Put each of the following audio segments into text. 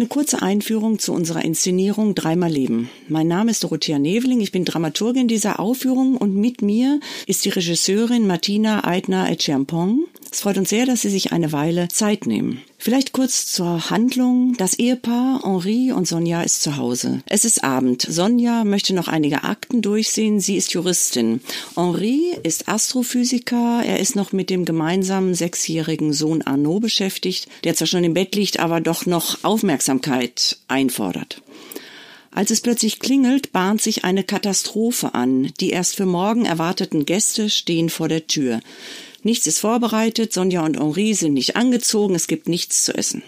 eine kurze Einführung zu unserer Inszenierung Dreimal Leben. Mein Name ist Dorothea Neveling, ich bin Dramaturgin dieser Aufführung und mit mir ist die Regisseurin Martina Eitner-Echampong. Es freut uns sehr, dass Sie sich eine Weile Zeit nehmen. Vielleicht kurz zur Handlung. Das Ehepaar Henri und Sonja ist zu Hause. Es ist Abend. Sonja möchte noch einige Akten durchsehen. Sie ist Juristin. Henri ist Astrophysiker. Er ist noch mit dem gemeinsamen sechsjährigen Sohn Arnaud beschäftigt, der zwar schon im Bett liegt, aber doch noch Aufmerksamkeit einfordert. Als es plötzlich klingelt, bahnt sich eine Katastrophe an. Die erst für morgen erwarteten Gäste stehen vor der Tür. Nichts ist vorbereitet, Sonja und Henri sind nicht angezogen, es gibt nichts zu essen.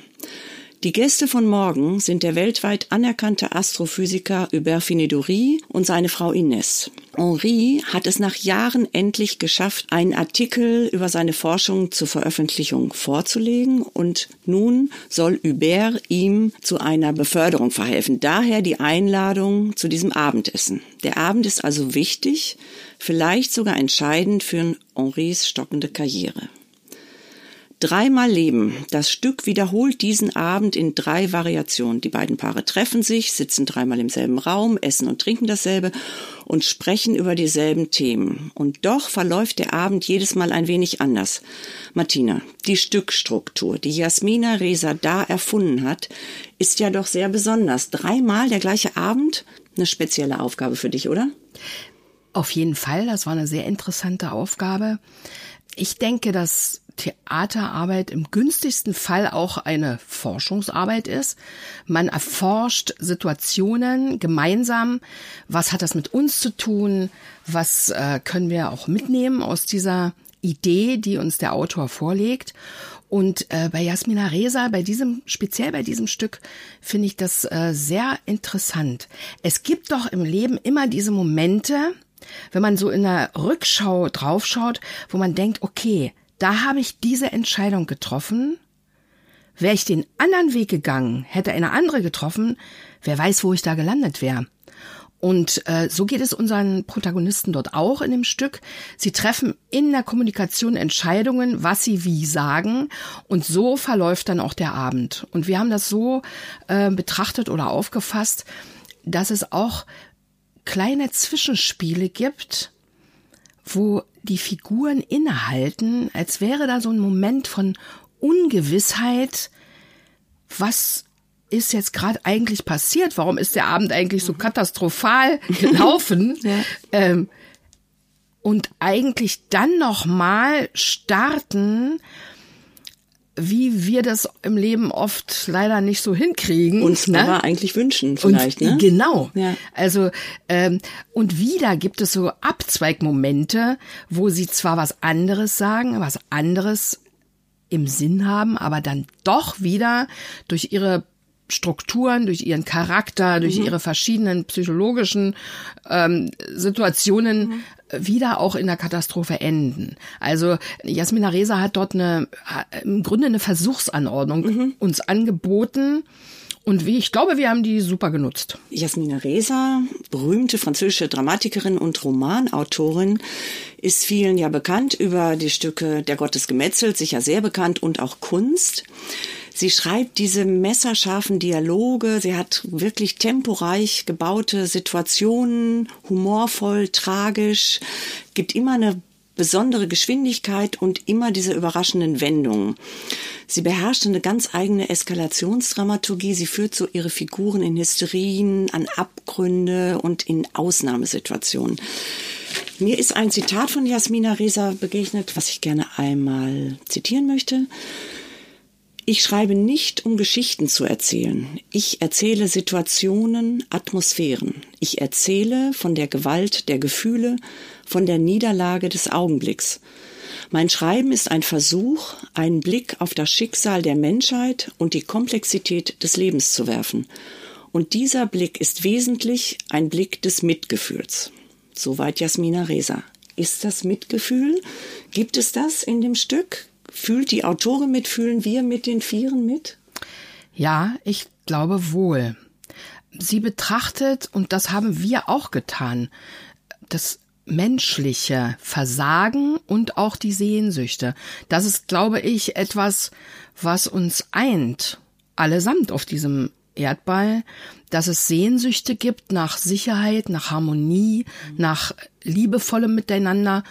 Die Gäste von morgen sind der weltweit anerkannte Astrophysiker Hubert Finedoury und seine Frau Ines. Henri hat es nach Jahren endlich geschafft, einen Artikel über seine Forschung zur Veröffentlichung vorzulegen und nun soll Hubert ihm zu einer Beförderung verhelfen. Daher die Einladung zu diesem Abendessen. Der Abend ist also wichtig, vielleicht sogar entscheidend für Henris stockende Karriere. Dreimal Leben. Das Stück wiederholt diesen Abend in drei Variationen. Die beiden Paare treffen sich, sitzen dreimal im selben Raum, essen und trinken dasselbe und sprechen über dieselben Themen. Und doch verläuft der Abend jedes Mal ein wenig anders. Martina, die Stückstruktur, die Jasmina Reza da erfunden hat, ist ja doch sehr besonders. Dreimal der gleiche Abend? Eine spezielle Aufgabe für dich, oder? Auf jeden Fall. Das war eine sehr interessante Aufgabe. Ich denke, dass Theaterarbeit im günstigsten Fall auch eine Forschungsarbeit ist. Man erforscht Situationen gemeinsam. Was hat das mit uns zu tun? Was äh, können wir auch mitnehmen aus dieser Idee, die uns der Autor vorlegt? Und äh, bei Jasmina Reza, bei diesem, speziell bei diesem Stück, finde ich das äh, sehr interessant. Es gibt doch im Leben immer diese Momente, wenn man so in der Rückschau draufschaut, wo man denkt, okay, da habe ich diese Entscheidung getroffen. Wäre ich den anderen Weg gegangen, hätte eine andere getroffen, wer weiß, wo ich da gelandet wäre. Und äh, so geht es unseren Protagonisten dort auch in dem Stück. Sie treffen in der Kommunikation Entscheidungen, was sie wie sagen. Und so verläuft dann auch der Abend. Und wir haben das so äh, betrachtet oder aufgefasst, dass es auch kleine Zwischenspiele gibt, wo die Figuren innehalten, als wäre da so ein Moment von Ungewissheit, was ist jetzt gerade eigentlich passiert? Warum ist der Abend eigentlich so katastrophal gelaufen? ja. ähm, und eigentlich dann noch mal starten wie wir das im Leben oft leider nicht so hinkriegen. Uns ne? aber eigentlich wünschen vielleicht, und, ne? Genau. Ja. Also ähm, und wieder gibt es so Abzweigmomente, wo sie zwar was anderes sagen, was anderes im Sinn haben, aber dann doch wieder durch ihre Strukturen, durch ihren Charakter, durch mhm. ihre verschiedenen psychologischen ähm, Situationen mhm. Wieder auch in der Katastrophe enden. Also Jasmina Reza hat dort eine im Grunde eine Versuchsanordnung mhm. uns angeboten. Und wie ich glaube, wir haben die super genutzt. Jasmina Reza, berühmte französische Dramatikerin und Romanautorin, ist vielen ja bekannt über die Stücke Der Gott des Gemetzels, sicher sehr bekannt und auch Kunst. Sie schreibt diese messerscharfen Dialoge. Sie hat wirklich temporeich gebaute Situationen, humorvoll, tragisch, gibt immer eine besondere Geschwindigkeit und immer diese überraschenden Wendungen. Sie beherrscht eine ganz eigene Eskalationsdramaturgie. Sie führt so ihre Figuren in Hysterien, an Abgründe und in Ausnahmesituationen. Mir ist ein Zitat von Jasmina Reza begegnet, was ich gerne einmal zitieren möchte. Ich schreibe nicht, um Geschichten zu erzählen. Ich erzähle Situationen, Atmosphären. Ich erzähle von der Gewalt der Gefühle, von der Niederlage des Augenblicks. Mein Schreiben ist ein Versuch, einen Blick auf das Schicksal der Menschheit und die Komplexität des Lebens zu werfen. Und dieser Blick ist wesentlich ein Blick des Mitgefühls. Soweit Jasmina Reza. Ist das Mitgefühl? Gibt es das in dem Stück? Fühlt die Autorin mit, fühlen wir mit den Vieren mit? Ja, ich glaube wohl. Sie betrachtet, und das haben wir auch getan, das menschliche Versagen und auch die Sehnsüchte. Das ist, glaube ich, etwas, was uns eint, allesamt auf diesem Erdball, dass es Sehnsüchte gibt nach Sicherheit, nach Harmonie, mhm. nach liebevollem Miteinander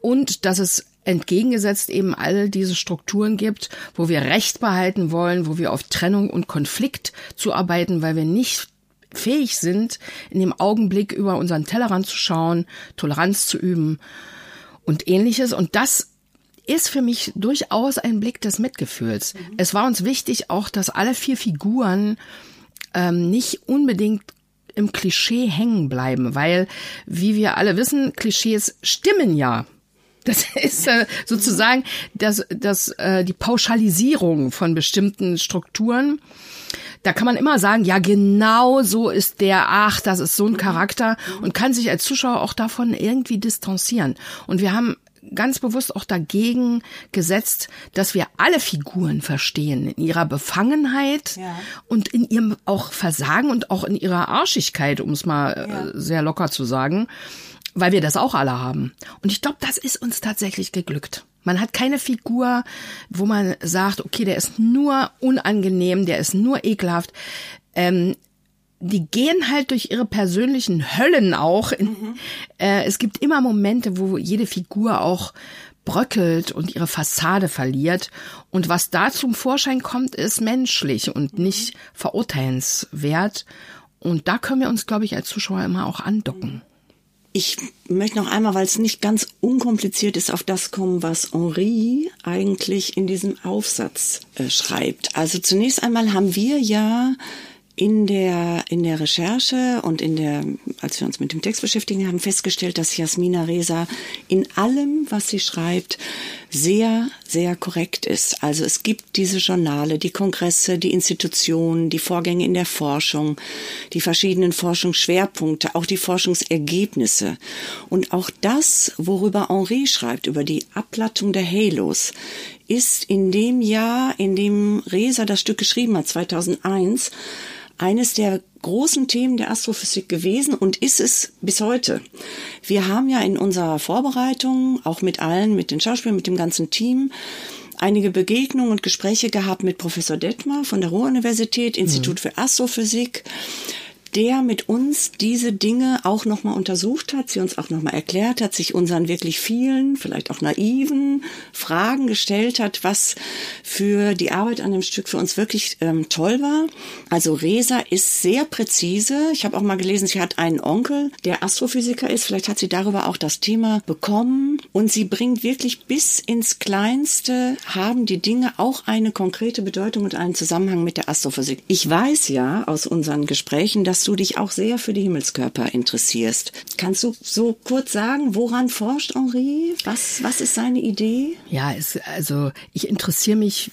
und dass es entgegengesetzt eben all diese Strukturen gibt, wo wir Recht behalten wollen, wo wir auf Trennung und Konflikt zuarbeiten, weil wir nicht fähig sind, in dem Augenblick über unseren Tellerrand zu schauen, Toleranz zu üben und ähnliches. Und das ist für mich durchaus ein Blick des Mitgefühls. Mhm. Es war uns wichtig auch, dass alle vier Figuren ähm, nicht unbedingt im Klischee hängen bleiben, weil, wie wir alle wissen, Klischees stimmen ja. Das ist äh, sozusagen das, das, äh, die Pauschalisierung von bestimmten Strukturen. Da kann man immer sagen, ja, genau so ist der, ach, das ist so ein Charakter und kann sich als Zuschauer auch davon irgendwie distanzieren. Und wir haben ganz bewusst auch dagegen gesetzt, dass wir alle Figuren verstehen in ihrer Befangenheit ja. und in ihrem auch Versagen und auch in ihrer Arschigkeit, um es mal äh, ja. sehr locker zu sagen weil wir das auch alle haben. Und ich glaube, das ist uns tatsächlich geglückt. Man hat keine Figur, wo man sagt, okay, der ist nur unangenehm, der ist nur ekelhaft. Ähm, die gehen halt durch ihre persönlichen Höllen auch. Mhm. Äh, es gibt immer Momente, wo jede Figur auch bröckelt und ihre Fassade verliert. Und was da zum Vorschein kommt, ist menschlich und nicht verurteilenswert. Und da können wir uns, glaube ich, als Zuschauer immer auch andocken. Ich möchte noch einmal, weil es nicht ganz unkompliziert ist, auf das kommen, was Henri eigentlich in diesem Aufsatz äh, schreibt. Also zunächst einmal haben wir ja in der, in der Recherche und in der, als wir uns mit dem Text beschäftigen, haben festgestellt, dass Jasmina Reza in allem, was sie schreibt, sehr, sehr korrekt ist. Also es gibt diese Journale, die Kongresse, die Institutionen, die Vorgänge in der Forschung, die verschiedenen Forschungsschwerpunkte, auch die Forschungsergebnisse. Und auch das, worüber Henri schreibt, über die Ablattung der Halos, ist in dem Jahr, in dem Reza das Stück geschrieben hat, 2001, eines der großen Themen der Astrophysik gewesen und ist es bis heute. Wir haben ja in unserer Vorbereitung, auch mit allen, mit den Schauspielern, mit dem ganzen Team, einige Begegnungen und Gespräche gehabt mit Professor Detmar von der Ruhr-Universität, Institut mhm. für Astrophysik der mit uns diese Dinge auch nochmal untersucht hat, sie uns auch nochmal erklärt hat, sich unseren wirklich vielen, vielleicht auch naiven Fragen gestellt hat, was für die Arbeit an dem Stück für uns wirklich ähm, toll war. Also Resa ist sehr präzise. Ich habe auch mal gelesen, sie hat einen Onkel, der Astrophysiker ist. Vielleicht hat sie darüber auch das Thema bekommen. Und sie bringt wirklich bis ins Kleinste, haben die Dinge auch eine konkrete Bedeutung und einen Zusammenhang mit der Astrophysik. Ich weiß ja aus unseren Gesprächen, dass dass du dich auch sehr für die Himmelskörper interessierst. Kannst du so kurz sagen, woran forscht Henri? Was, was ist seine Idee? Ja, es, also ich interessiere mich,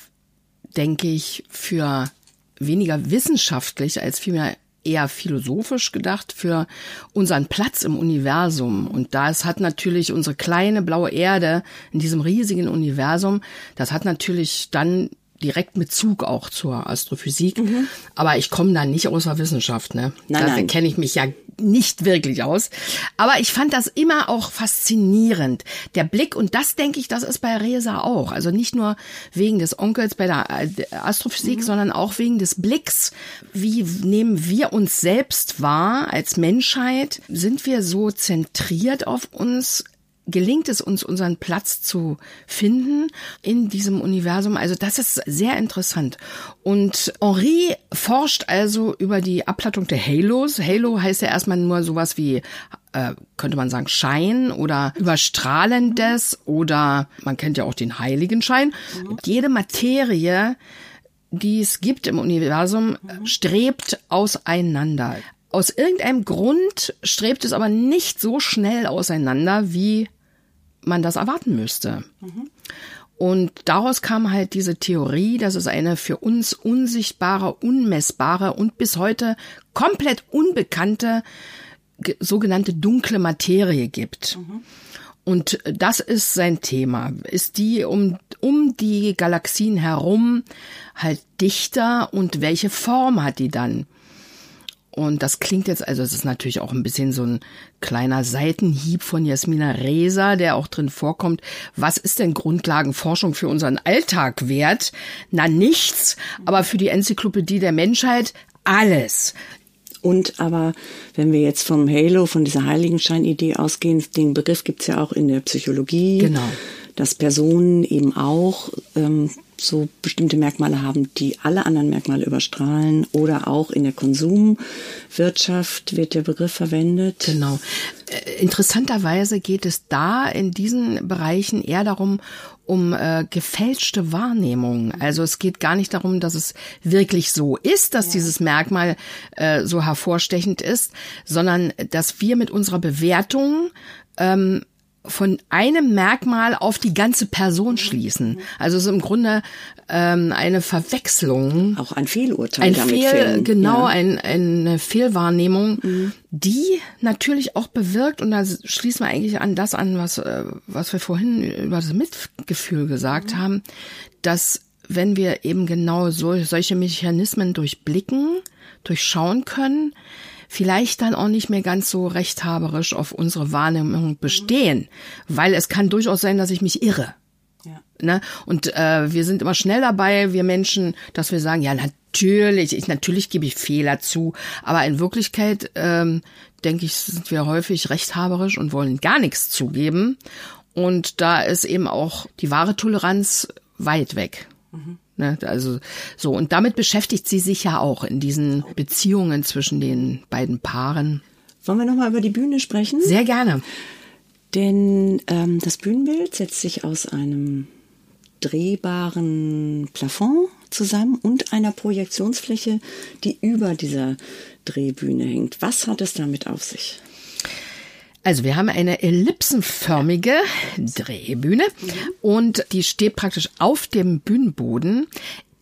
denke ich, für weniger wissenschaftlich als vielmehr eher philosophisch gedacht für unseren Platz im Universum. Und das hat natürlich unsere kleine blaue Erde in diesem riesigen Universum, das hat natürlich dann direkt mit Zug auch zur Astrophysik. Mhm. Aber ich komme da nicht aus der Wissenschaft, ne? Nein, da kenne ich mich ja nicht wirklich aus. Aber ich fand das immer auch faszinierend. Der Blick, und das denke ich, das ist bei Resa auch. Also nicht nur wegen des Onkels bei der äh, Astrophysik, mhm. sondern auch wegen des Blicks. Wie nehmen wir uns selbst wahr als Menschheit? Sind wir so zentriert auf uns? Gelingt es uns, unseren Platz zu finden in diesem Universum. Also das ist sehr interessant. Und Henri forscht also über die Abplattung der Halos. Halo heißt ja erstmal nur sowas wie äh, könnte man sagen, Schein oder Überstrahlendes oder man kennt ja auch den Heiligenschein. Mhm. Jede Materie, die es gibt im Universum, mhm. strebt auseinander. Aus irgendeinem Grund strebt es aber nicht so schnell auseinander, wie man das erwarten müsste. Mhm. Und daraus kam halt diese Theorie, dass es eine für uns unsichtbare, unmessbare und bis heute komplett unbekannte sogenannte dunkle Materie gibt. Mhm. Und das ist sein Thema. Ist die um, um die Galaxien herum halt dichter und welche Form hat die dann? Und das klingt jetzt, also es ist natürlich auch ein bisschen so ein kleiner Seitenhieb von Jasmina Reza, der auch drin vorkommt. Was ist denn Grundlagenforschung für unseren Alltag wert? Na nichts, aber für die Enzyklopädie der Menschheit alles. Und aber, wenn wir jetzt vom Halo, von dieser Heiligenschein-Idee ausgehen, den Begriff gibt's ja auch in der Psychologie. Genau. Dass Personen eben auch ähm, so bestimmte Merkmale haben, die alle anderen Merkmale überstrahlen. Oder auch in der Konsumwirtschaft wird der Begriff verwendet. Genau. Äh, interessanterweise geht es da in diesen Bereichen eher darum, um äh, gefälschte Wahrnehmung. Also es geht gar nicht darum, dass es wirklich so ist, dass ja. dieses Merkmal äh, so hervorstechend ist, sondern dass wir mit unserer Bewertung ähm, von einem Merkmal auf die ganze Person schließen. Also so im Grunde ähm, eine Verwechslung. Auch ein Fehlurteil. Ein Fehl, fällen. genau, ja. ein, eine Fehlwahrnehmung, mhm. die natürlich auch bewirkt, und da schließen wir eigentlich an das an, was, äh, was wir vorhin über das Mitgefühl gesagt mhm. haben, dass wenn wir eben genau so, solche Mechanismen durchblicken, durchschauen können, vielleicht dann auch nicht mehr ganz so rechthaberisch auf unsere Wahrnehmung bestehen, weil es kann durchaus sein, dass ich mich irre. Ja. Ne? Und äh, wir sind immer schnell dabei, wir Menschen, dass wir sagen, ja natürlich, ich natürlich gebe ich Fehler zu, aber in Wirklichkeit ähm, denke ich, sind wir häufig rechthaberisch und wollen gar nichts zugeben. Und da ist eben auch die wahre Toleranz weit weg. Mhm. Ne, also so und damit beschäftigt sie sich ja auch in diesen Beziehungen zwischen den beiden Paaren. Wollen wir noch mal über die Bühne sprechen? Sehr gerne. Denn ähm, das Bühnenbild setzt sich aus einem drehbaren Plafond zusammen und einer Projektionsfläche, die über dieser Drehbühne hängt. Was hat es damit auf sich? Also wir haben eine ellipsenförmige Drehbühne mhm. und die steht praktisch auf dem Bühnenboden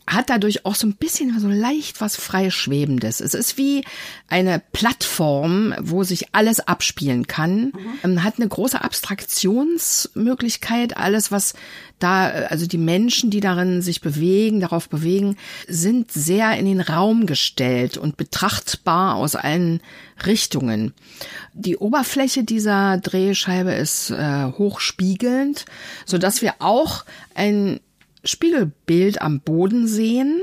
hat dadurch auch so ein bisschen so leicht was freischwebendes. Es ist wie eine Plattform, wo sich alles abspielen kann. Mhm. Hat eine große Abstraktionsmöglichkeit. Alles, was da, also die Menschen, die darin sich bewegen, darauf bewegen, sind sehr in den Raum gestellt und betrachtbar aus allen Richtungen. Die Oberfläche dieser Drehscheibe ist äh, hochspiegelnd, so dass wir auch ein Spiegelbild am Boden sehen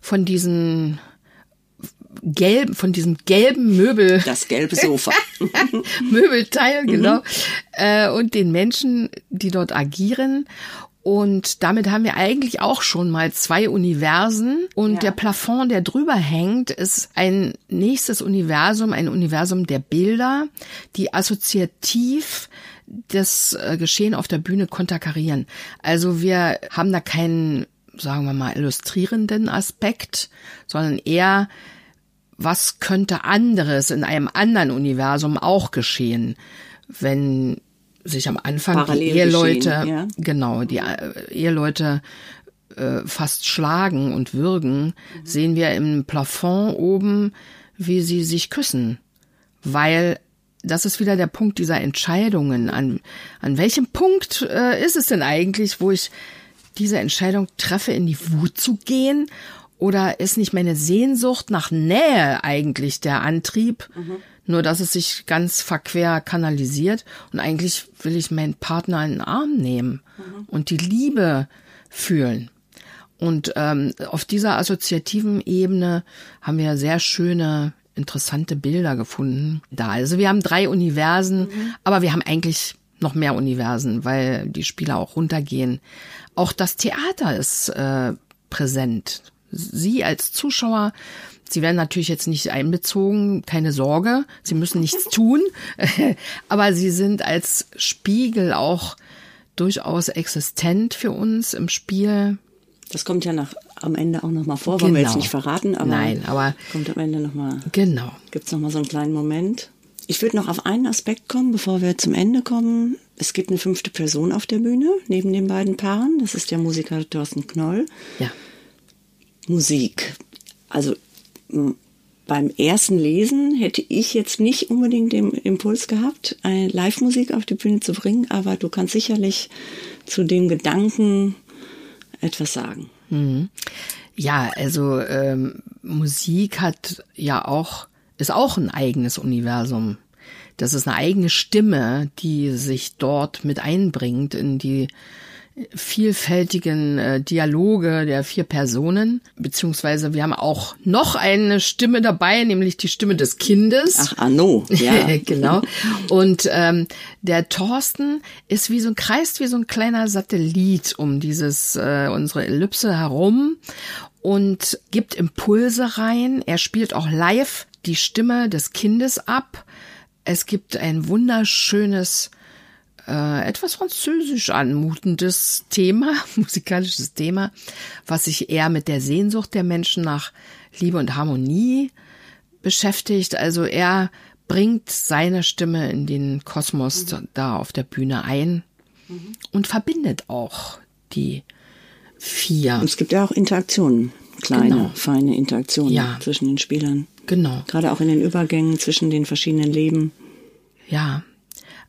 von diesen gelben, von diesem gelben Möbel. Das gelbe Sofa. Möbelteil, genau. Mhm. Äh, und den Menschen, die dort agieren. Und damit haben wir eigentlich auch schon mal zwei Universen. Und ja. der Plafond, der drüber hängt, ist ein nächstes Universum, ein Universum der Bilder, die assoziativ das äh, Geschehen auf der Bühne konterkarieren. Also wir haben da keinen, sagen wir mal, illustrierenden Aspekt, sondern eher, was könnte anderes in einem anderen Universum auch geschehen, wenn sich am Anfang Parallel die Eheleute, ja. genau, die äh, Eheleute äh, fast schlagen und würgen, mhm. sehen wir im Plafond oben, wie sie sich küssen, weil das ist wieder der Punkt dieser Entscheidungen. An, an welchem Punkt äh, ist es denn eigentlich, wo ich diese Entscheidung treffe, in die Wut zu gehen? Oder ist nicht meine Sehnsucht nach Nähe eigentlich der Antrieb? Mhm. Nur, dass es sich ganz verquer kanalisiert. Und eigentlich will ich meinen Partner in den Arm nehmen mhm. und die Liebe fühlen. Und ähm, auf dieser assoziativen Ebene haben wir sehr schöne interessante Bilder gefunden da. Also wir haben drei Universen, mhm. aber wir haben eigentlich noch mehr Universen, weil die Spieler auch runtergehen. Auch das Theater ist äh, präsent. Sie als Zuschauer, Sie werden natürlich jetzt nicht einbezogen, keine Sorge, Sie müssen nichts tun, aber Sie sind als Spiegel auch durchaus existent für uns im Spiel. Das kommt ja nach, am Ende auch nochmal vor, genau. wollen wir jetzt genau. nicht verraten, aber, Nein, aber kommt am Ende nochmal. Genau. Gibt's nochmal so einen kleinen Moment. Ich würde noch auf einen Aspekt kommen, bevor wir zum Ende kommen. Es gibt eine fünfte Person auf der Bühne, neben den beiden Paaren. Das ist der Musiker Thorsten Knoll. Ja. Musik. Also beim ersten Lesen hätte ich jetzt nicht unbedingt den Impuls gehabt, eine Live-Musik auf die Bühne zu bringen, aber du kannst sicherlich zu dem Gedanken etwas sagen. Mhm. Ja, also ähm, Musik hat ja auch, ist auch ein eigenes Universum. Das ist eine eigene Stimme, die sich dort mit einbringt in die, vielfältigen äh, Dialoge der vier Personen, beziehungsweise wir haben auch noch eine Stimme dabei, nämlich die Stimme des Kindes. Ach, Arno, ja. genau. Und ähm, der Thorsten ist wie so ein kreist wie so ein kleiner Satellit um dieses äh, unsere Ellipse herum und gibt Impulse rein. Er spielt auch live die Stimme des Kindes ab. Es gibt ein wunderschönes äh, etwas französisch anmutendes Thema, musikalisches Thema, was sich eher mit der Sehnsucht der Menschen nach Liebe und Harmonie beschäftigt. Also er bringt seine Stimme in den Kosmos mhm. da auf der Bühne ein mhm. und verbindet auch die vier. Und es gibt ja auch Interaktionen, kleine, genau. feine Interaktionen ja. zwischen den Spielern. Genau. Gerade auch in den Übergängen zwischen den verschiedenen Leben. Ja,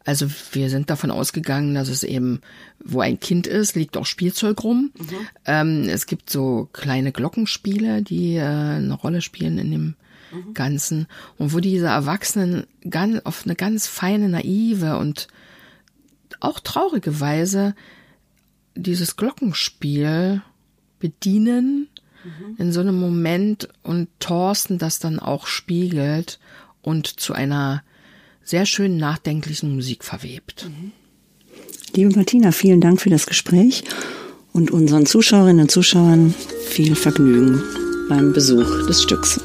also wir sind davon ausgegangen, dass es eben, wo ein Kind ist, liegt auch Spielzeug rum. Mhm. Ähm, es gibt so kleine Glockenspiele, die äh, eine Rolle spielen in dem mhm. Ganzen. Und wo diese Erwachsenen ganz, auf eine ganz feine, naive und auch traurige Weise dieses Glockenspiel bedienen mhm. in so einem Moment und Thorsten das dann auch spiegelt und zu einer sehr schön nachdenklichen Musik verwebt. Liebe Martina, vielen Dank für das Gespräch und unseren Zuschauerinnen und Zuschauern viel Vergnügen beim Besuch des Stücks.